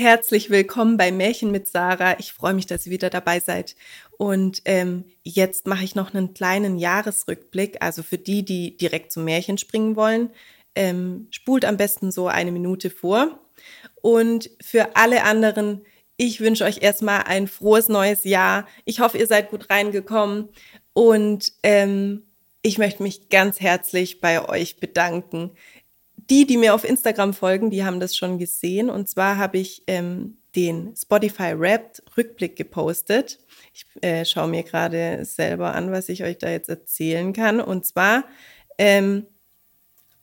Herzlich willkommen bei Märchen mit Sarah. Ich freue mich, dass ihr wieder dabei seid. Und ähm, jetzt mache ich noch einen kleinen Jahresrückblick. Also für die, die direkt zum Märchen springen wollen, ähm, spult am besten so eine Minute vor. Und für alle anderen, ich wünsche euch erstmal ein frohes neues Jahr. Ich hoffe, ihr seid gut reingekommen. Und ähm, ich möchte mich ganz herzlich bei euch bedanken die, die mir auf Instagram folgen, die haben das schon gesehen. Und zwar habe ich ähm, den Spotify Wrapped Rückblick gepostet. Ich äh, schaue mir gerade selber an, was ich euch da jetzt erzählen kann. Und zwar, ähm,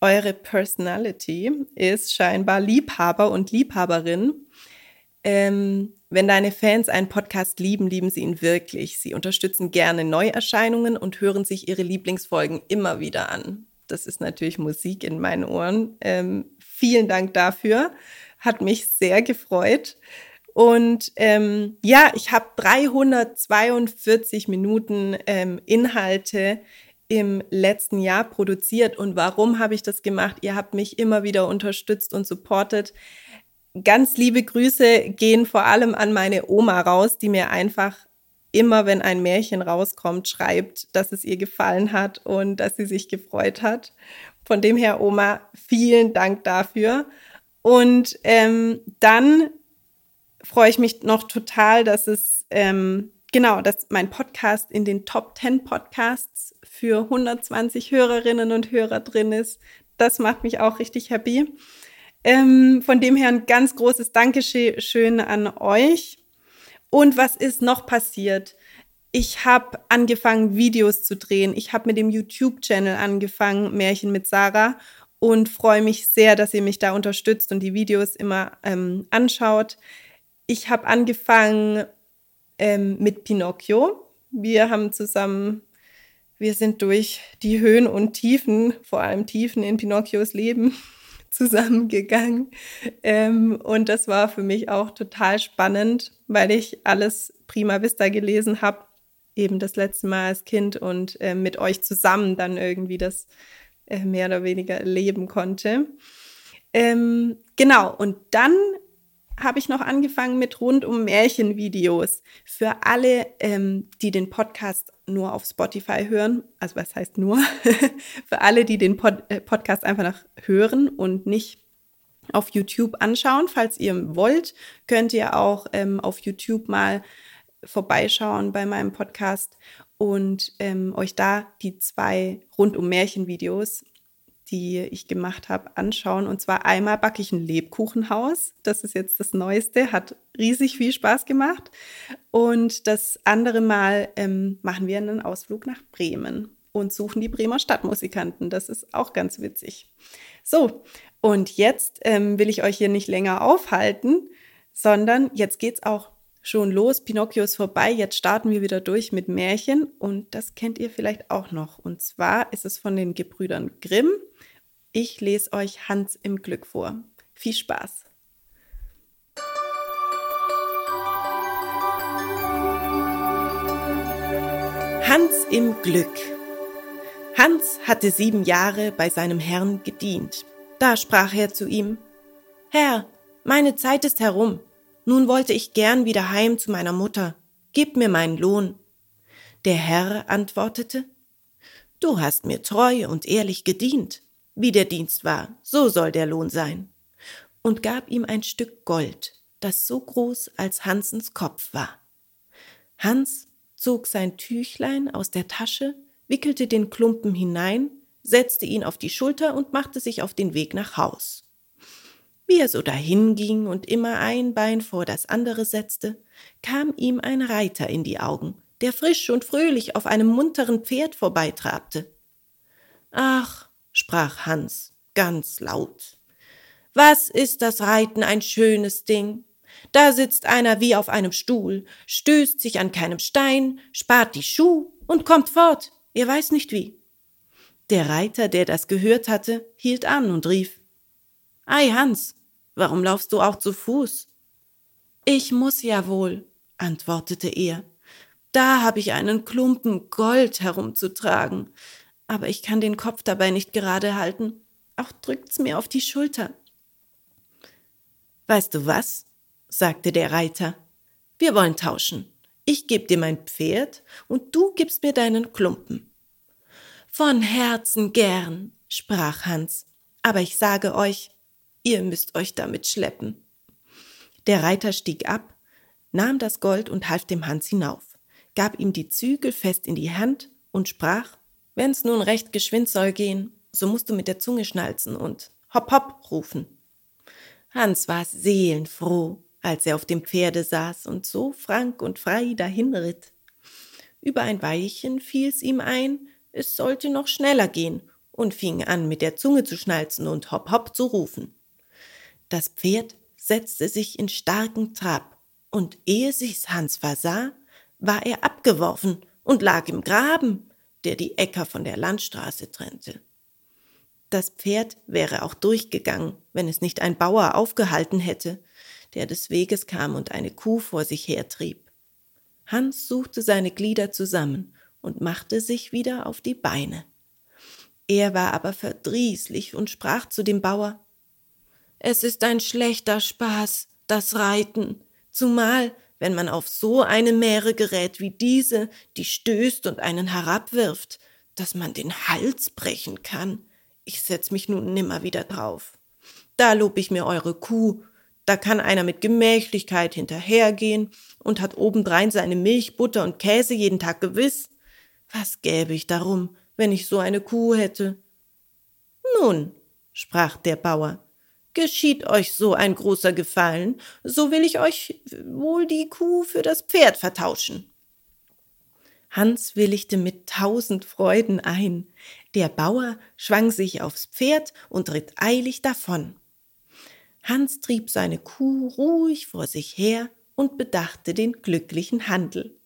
eure Personality ist scheinbar Liebhaber und Liebhaberin. Ähm, wenn deine Fans einen Podcast lieben, lieben sie ihn wirklich. Sie unterstützen gerne Neuerscheinungen und hören sich ihre Lieblingsfolgen immer wieder an. Das ist natürlich Musik in meinen Ohren. Ähm, vielen Dank dafür. Hat mich sehr gefreut. Und ähm, ja, ich habe 342 Minuten ähm, Inhalte im letzten Jahr produziert. Und warum habe ich das gemacht? Ihr habt mich immer wieder unterstützt und supportet. Ganz liebe Grüße gehen vor allem an meine Oma raus, die mir einfach immer, wenn ein Märchen rauskommt, schreibt, dass es ihr gefallen hat und dass sie sich gefreut hat. Von dem her, Oma, vielen Dank dafür. Und ähm, dann freue ich mich noch total, dass es, ähm, genau, dass mein Podcast in den Top 10 Podcasts für 120 Hörerinnen und Hörer drin ist. Das macht mich auch richtig happy. Ähm, von dem her ein ganz großes Dankeschön an euch. Und was ist noch passiert? Ich habe angefangen, Videos zu drehen. Ich habe mit dem YouTube-Channel angefangen, Märchen mit Sarah, und freue mich sehr, dass ihr mich da unterstützt und die Videos immer ähm, anschaut. Ich habe angefangen ähm, mit Pinocchio. Wir haben zusammen, wir sind durch die Höhen und Tiefen, vor allem Tiefen in Pinocchios Leben, zusammengegangen. Ähm, und das war für mich auch total spannend, weil ich alles prima vista gelesen habe, eben das letzte Mal als Kind und äh, mit euch zusammen dann irgendwie das äh, mehr oder weniger erleben konnte. Ähm, genau, und dann habe ich noch angefangen mit rund um Märchenvideos. Für alle, ähm, die den Podcast nur auf Spotify hören, also was heißt nur, für alle, die den Pod äh, Podcast einfach nach hören und nicht auf YouTube anschauen. Falls ihr wollt, könnt ihr auch ähm, auf YouTube mal vorbeischauen bei meinem Podcast und ähm, euch da die zwei rund um Märchenvideos die ich gemacht habe, anschauen. Und zwar einmal backe ich ein Lebkuchenhaus. Das ist jetzt das Neueste, hat riesig viel Spaß gemacht. Und das andere Mal ähm, machen wir einen Ausflug nach Bremen und suchen die Bremer Stadtmusikanten. Das ist auch ganz witzig. So, und jetzt ähm, will ich euch hier nicht länger aufhalten, sondern jetzt geht's auch schon los. Pinocchio ist vorbei. Jetzt starten wir wieder durch mit Märchen und das kennt ihr vielleicht auch noch. Und zwar ist es von den Gebrüdern Grimm ich lese euch Hans im Glück vor. Viel Spaß! Hans im Glück. Hans hatte sieben Jahre bei seinem Herrn gedient. Da sprach er zu ihm, Herr, meine Zeit ist herum. Nun wollte ich gern wieder heim zu meiner Mutter. Gib mir meinen Lohn. Der Herr antwortete, Du hast mir treu und ehrlich gedient. Wie der Dienst war, so soll der Lohn sein. Und gab ihm ein Stück Gold, das so groß als Hansens Kopf war. Hans zog sein Tüchlein aus der Tasche, wickelte den Klumpen hinein, setzte ihn auf die Schulter und machte sich auf den Weg nach Haus. Wie er so dahinging und immer ein Bein vor das andere setzte, kam ihm ein Reiter in die Augen, der frisch und fröhlich auf einem munteren Pferd vorbeitrabte. Ach, sprach Hans ganz laut. Was ist das Reiten ein schönes Ding? Da sitzt einer wie auf einem Stuhl, stößt sich an keinem Stein, spart die Schuh und kommt fort, er weiß nicht wie. Der Reiter, der das gehört hatte, hielt an und rief Ei, Hans, warum laufst du auch zu Fuß? Ich muss ja wohl, antwortete er. Da hab ich einen Klumpen Gold herumzutragen aber ich kann den Kopf dabei nicht gerade halten. Auch drückt's mir auf die Schulter. Weißt du was? sagte der Reiter. Wir wollen tauschen. Ich geb dir mein Pferd und du gibst mir deinen Klumpen. Von Herzen gern, sprach Hans, aber ich sage euch, ihr müsst euch damit schleppen. Der Reiter stieg ab, nahm das Gold und half dem Hans hinauf, gab ihm die Zügel fest in die Hand und sprach, wenn's nun recht geschwind soll gehen, so musst du mit der Zunge schnalzen und hopp hopp rufen. Hans war seelenfroh, als er auf dem Pferde saß und so frank und frei dahinritt. Über ein Weilchen fiel's ihm ein, es sollte noch schneller gehen, und fing an, mit der Zunge zu schnalzen und hopp hopp zu rufen. Das Pferd setzte sich in starken Trab, und ehe sich's Hans versah, war er abgeworfen und lag im Graben, der die Äcker von der Landstraße trennte. Das Pferd wäre auch durchgegangen, wenn es nicht ein Bauer aufgehalten hätte, der des Weges kam und eine Kuh vor sich hertrieb. Hans suchte seine Glieder zusammen und machte sich wieder auf die Beine. Er war aber verdrießlich und sprach zu dem Bauer Es ist ein schlechter Spaß, das Reiten, zumal wenn man auf so eine Mähre gerät wie diese, die stößt und einen herabwirft, dass man den Hals brechen kann. Ich setz mich nun nimmer wieder drauf. Da lob ich mir eure Kuh, da kann einer mit Gemächlichkeit hinterhergehen und hat obendrein seine Milch, Butter und Käse jeden Tag gewiss. Was gäbe ich darum, wenn ich so eine Kuh hätte? Nun, sprach der Bauer, geschieht euch so ein großer Gefallen, so will ich euch wohl die Kuh für das Pferd vertauschen. Hans willigte mit tausend Freuden ein. Der Bauer schwang sich aufs Pferd und ritt eilig davon. Hans trieb seine Kuh ruhig vor sich her und bedachte den glücklichen Handel.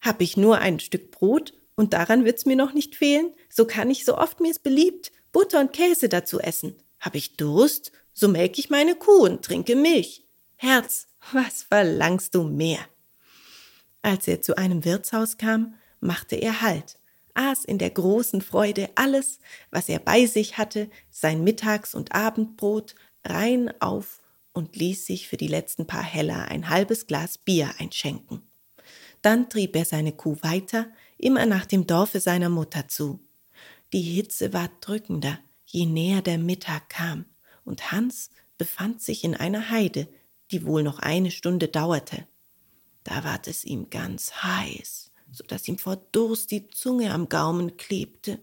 Hab ich nur ein Stück Brot und daran wird's mir noch nicht fehlen, so kann ich so oft mir's beliebt Butter und Käse dazu essen. Hab ich Durst, so melk ich meine Kuh und trinke Milch. Herz, was verlangst du mehr? Als er zu einem Wirtshaus kam, machte er Halt, aß in der großen Freude alles, was er bei sich hatte, sein Mittags- und Abendbrot, rein auf und ließ sich für die letzten paar Heller ein halbes Glas Bier einschenken. Dann trieb er seine Kuh weiter, immer nach dem Dorfe seiner Mutter zu. Die Hitze war drückender, je näher der Mittag kam, und Hans befand sich in einer Heide, die wohl noch eine Stunde dauerte. Da ward es ihm ganz heiß, so dass ihm vor Durst die Zunge am Gaumen klebte.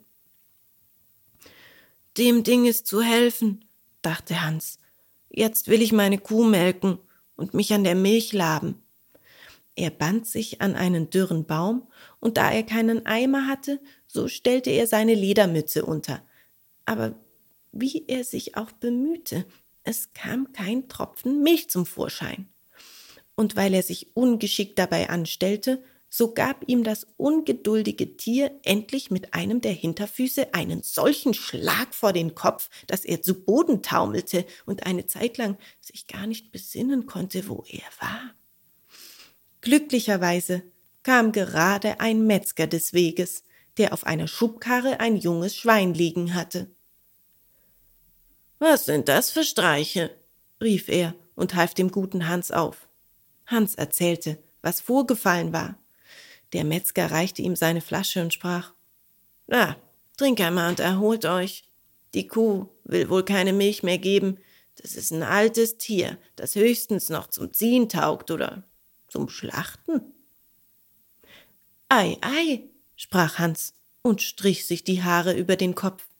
Dem Ding ist zu helfen, dachte Hans. Jetzt will ich meine Kuh melken und mich an der Milch laben. Er band sich an einen dürren Baum, und da er keinen Eimer hatte, so stellte er seine Ledermütze unter. Aber wie er sich auch bemühte, es kam kein Tropfen Milch zum Vorschein. Und weil er sich ungeschickt dabei anstellte, so gab ihm das ungeduldige Tier endlich mit einem der Hinterfüße einen solchen Schlag vor den Kopf, dass er zu Boden taumelte und eine Zeit lang sich gar nicht besinnen konnte, wo er war. Glücklicherweise kam gerade ein Metzger des Weges, der auf einer Schubkarre ein junges Schwein liegen hatte. Was sind das für Streiche? rief er und half dem guten Hans auf. Hans erzählte, was vorgefallen war. Der Metzger reichte ihm seine Flasche und sprach Na, trink einmal und erholt euch. Die Kuh will wohl keine Milch mehr geben. Das ist ein altes Tier, das höchstens noch zum Ziehen taugt oder zum Schlachten. Ei, ei, sprach Hans und strich sich die Haare über den Kopf.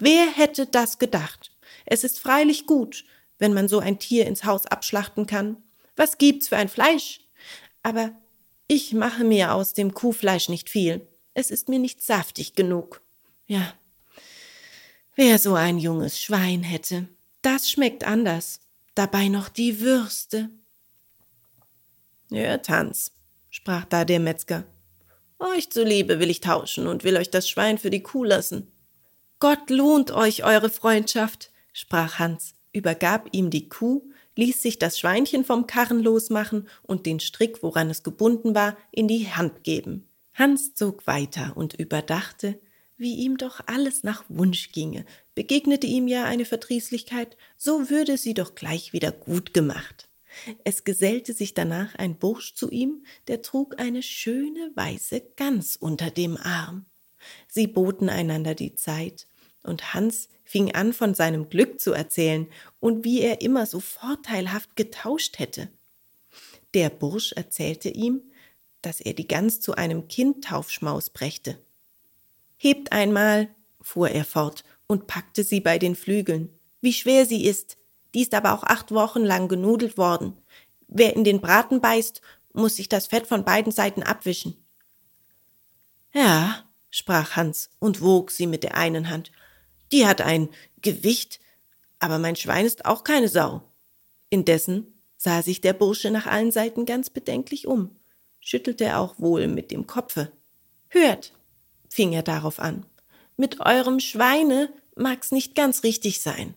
Wer hätte das gedacht? Es ist freilich gut, wenn man so ein Tier ins Haus abschlachten kann. Was gibt's für ein Fleisch? Aber ich mache mir aus dem Kuhfleisch nicht viel. Es ist mir nicht saftig genug. Ja, wer so ein junges Schwein hätte, das schmeckt anders. Dabei noch die Würste. Hört, Hans, sprach da der Metzger. Euch zuliebe will ich tauschen und will euch das Schwein für die Kuh lassen. Gott lohnt euch eure Freundschaft, sprach Hans, übergab ihm die Kuh ließ sich das Schweinchen vom Karren losmachen und den Strick, woran es gebunden war, in die Hand geben. Hans zog weiter und überdachte, wie ihm doch alles nach Wunsch ginge. Begegnete ihm ja eine Verdrießlichkeit, so würde sie doch gleich wieder gut gemacht. Es gesellte sich danach ein Bursch zu ihm, der trug eine schöne weiße Gans unter dem Arm. Sie boten einander die Zeit, und Hans fing an, von seinem Glück zu erzählen und wie er immer so vorteilhaft getauscht hätte. Der Bursch erzählte ihm, dass er die Gans zu einem Kindtaufschmaus brächte. Hebt einmal, fuhr er fort und packte sie bei den Flügeln. Wie schwer sie ist. Die ist aber auch acht Wochen lang genudelt worden. Wer in den Braten beißt, muss sich das Fett von beiden Seiten abwischen. Ja, sprach Hans und wog sie mit der einen Hand. Die hat ein Gewicht, aber mein Schwein ist auch keine Sau. Indessen sah sich der Bursche nach allen Seiten ganz bedenklich um, schüttelte auch wohl mit dem Kopfe. Hört, fing er darauf an, mit eurem Schweine mag's nicht ganz richtig sein.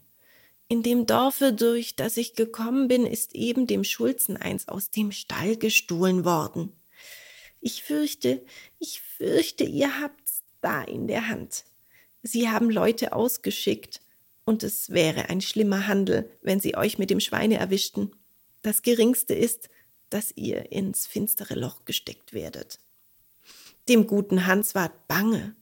In dem Dorfe, durch das ich gekommen bin, ist eben dem Schulzen eins aus dem Stall gestohlen worden. Ich fürchte, ich fürchte, ihr habt's da in der Hand. Sie haben Leute ausgeschickt, und es wäre ein schlimmer Handel, wenn sie euch mit dem Schweine erwischten. Das Geringste ist, dass ihr ins finstere Loch gesteckt werdet. Dem guten Hans ward bange.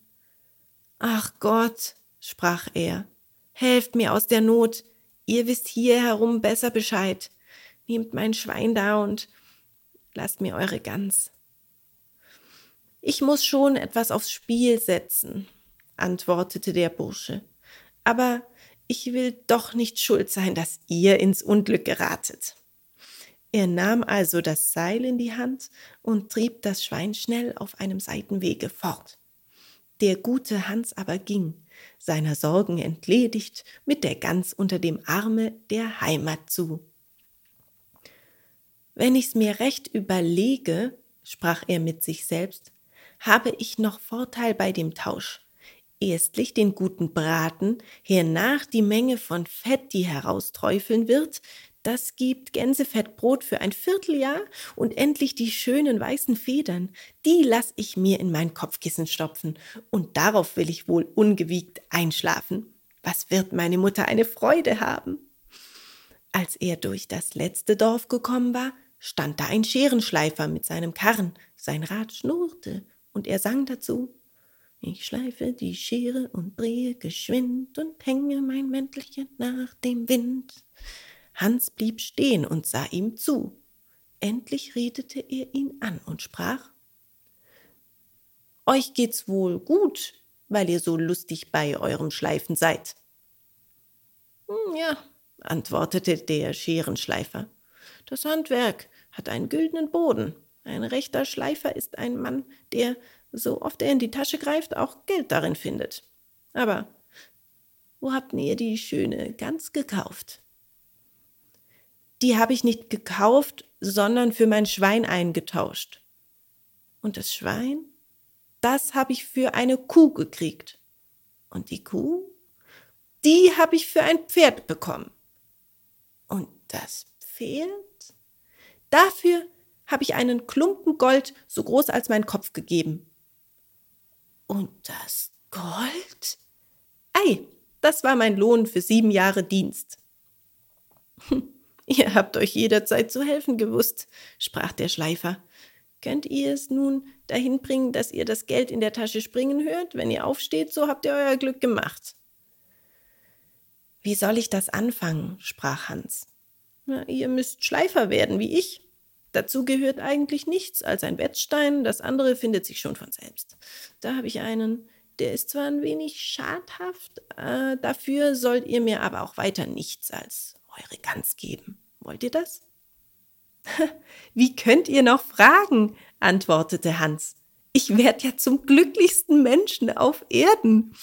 Ach Gott, sprach er, helft mir aus der Not, ihr wisst hier herum besser Bescheid. Nehmt mein Schwein da und lasst mir eure Gans. Ich muss schon etwas aufs Spiel setzen, antwortete der Bursche. Aber ich will doch nicht schuld sein, dass ihr ins Unglück geratet. Er nahm also das Seil in die Hand und trieb das Schwein schnell auf einem Seitenwege fort. Der gute Hans aber ging, seiner Sorgen entledigt, mit der Gans unter dem Arme der Heimat zu. Wenn ich's mir recht überlege, sprach er mit sich selbst, habe ich noch Vorteil bei dem Tausch. Erstlich den guten Braten, hernach die Menge von Fett, die herausträufeln wird, das gibt Gänsefettbrot für ein Vierteljahr und endlich die schönen weißen Federn, die lass ich mir in mein Kopfkissen stopfen. Und darauf will ich wohl ungewiegt einschlafen. Was wird meine Mutter eine Freude haben? Als er durch das letzte Dorf gekommen war, stand da ein Scherenschleifer mit seinem Karren, sein Rad schnurrte und er sang dazu ich schleife die Schere und drehe geschwind und hänge mein Mäntelchen nach dem Wind. Hans blieb stehen und sah ihm zu. Endlich redete er ihn an und sprach Euch geht's wohl gut, weil ihr so lustig bei eurem Schleifen seid. Hm, ja, antwortete der Scherenschleifer. Das Handwerk hat einen güldenen Boden. Ein rechter Schleifer ist ein Mann, der, so oft er in die Tasche greift, auch Geld darin findet. Aber wo habt ihr die schöne Gans gekauft? die habe ich nicht gekauft, sondern für mein Schwein eingetauscht. Und das Schwein, das habe ich für eine Kuh gekriegt. Und die Kuh, die habe ich für ein Pferd bekommen. Und das Pferd, dafür habe ich einen Klumpen Gold so groß als mein Kopf gegeben. Und das Gold? Ei, das war mein Lohn für sieben Jahre Dienst. Ihr habt euch jederzeit zu helfen gewusst, sprach der Schleifer. Könnt ihr es nun dahin bringen, dass ihr das Geld in der Tasche springen hört? Wenn ihr aufsteht, so habt ihr euer Glück gemacht. Wie soll ich das anfangen? sprach Hans. Na, ihr müsst Schleifer werden, wie ich. Dazu gehört eigentlich nichts als ein Wetzstein, das andere findet sich schon von selbst. Da habe ich einen, der ist zwar ein wenig schadhaft, äh, dafür sollt ihr mir aber auch weiter nichts als eure Gans geben. Wollt ihr das? Wie könnt ihr noch fragen? antwortete Hans. Ich werd ja zum glücklichsten Menschen auf Erden.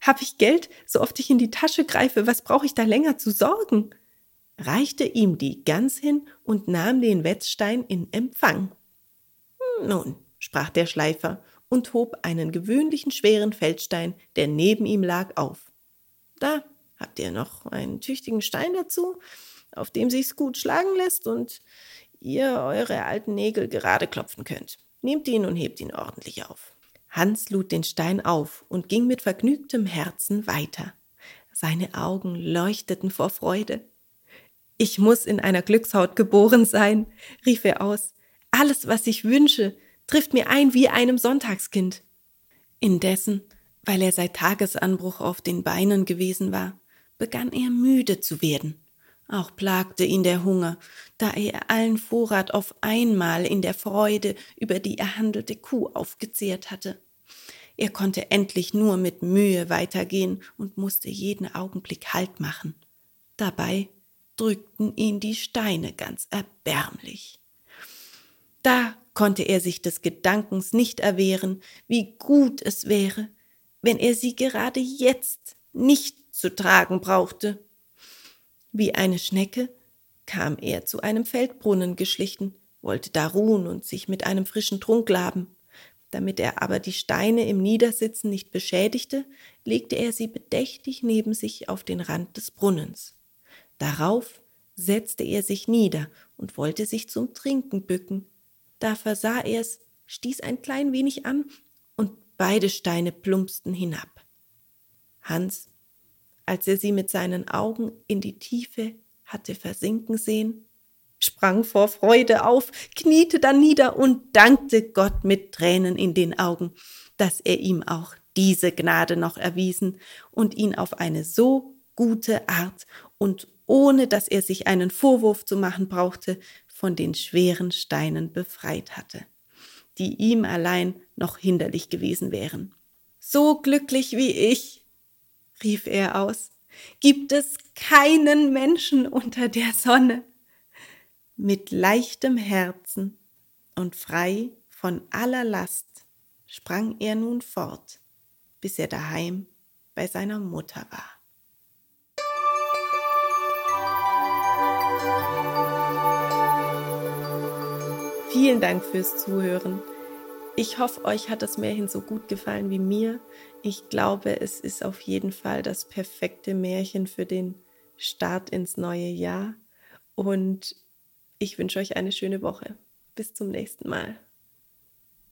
Hab ich Geld, so oft ich in die Tasche greife, was brauche ich da länger zu sorgen? Reichte ihm die Gans hin und nahm den Wetzstein in Empfang. Nun, sprach der Schleifer und hob einen gewöhnlichen schweren Feldstein, der neben ihm lag, auf. Da habt ihr noch einen tüchtigen Stein dazu, auf dem sich's gut schlagen lässt und ihr eure alten Nägel gerade klopfen könnt. Nehmt ihn und hebt ihn ordentlich auf. Hans lud den Stein auf und ging mit vergnügtem Herzen weiter. Seine Augen leuchteten vor Freude. Ich muss in einer Glückshaut geboren sein, rief er aus. Alles, was ich wünsche, trifft mir ein wie einem Sonntagskind. Indessen, weil er seit Tagesanbruch auf den Beinen gewesen war, begann er müde zu werden. Auch plagte ihn der Hunger, da er allen Vorrat auf einmal in der Freude über die erhandelte Kuh aufgezehrt hatte. Er konnte endlich nur mit Mühe weitergehen und musste jeden Augenblick Halt machen. Dabei drückten ihn die Steine ganz erbärmlich. Da konnte er sich des Gedankens nicht erwehren, wie gut es wäre, wenn er sie gerade jetzt nicht zu tragen brauchte. Wie eine Schnecke kam er zu einem Feldbrunnen geschlichen, wollte da ruhen und sich mit einem frischen Trunk laben. Damit er aber die Steine im Niedersitzen nicht beschädigte, legte er sie bedächtig neben sich auf den Rand des Brunnens. Darauf setzte er sich nieder und wollte sich zum Trinken bücken. Da versah er's, stieß ein klein wenig an und beide Steine plumpsten hinab. Hans als er sie mit seinen Augen in die Tiefe hatte versinken sehen, sprang vor Freude auf, kniete dann nieder und dankte Gott mit Tränen in den Augen, dass er ihm auch diese Gnade noch erwiesen und ihn auf eine so gute Art und ohne dass er sich einen Vorwurf zu machen brauchte, von den schweren Steinen befreit hatte, die ihm allein noch hinderlich gewesen wären. So glücklich wie ich, rief er aus, gibt es keinen Menschen unter der Sonne. Mit leichtem Herzen und frei von aller Last sprang er nun fort, bis er daheim bei seiner Mutter war. Vielen Dank fürs Zuhören. Ich hoffe, euch hat das Märchen so gut gefallen wie mir. Ich glaube, es ist auf jeden Fall das perfekte Märchen für den Start ins neue Jahr. Und ich wünsche euch eine schöne Woche. Bis zum nächsten Mal.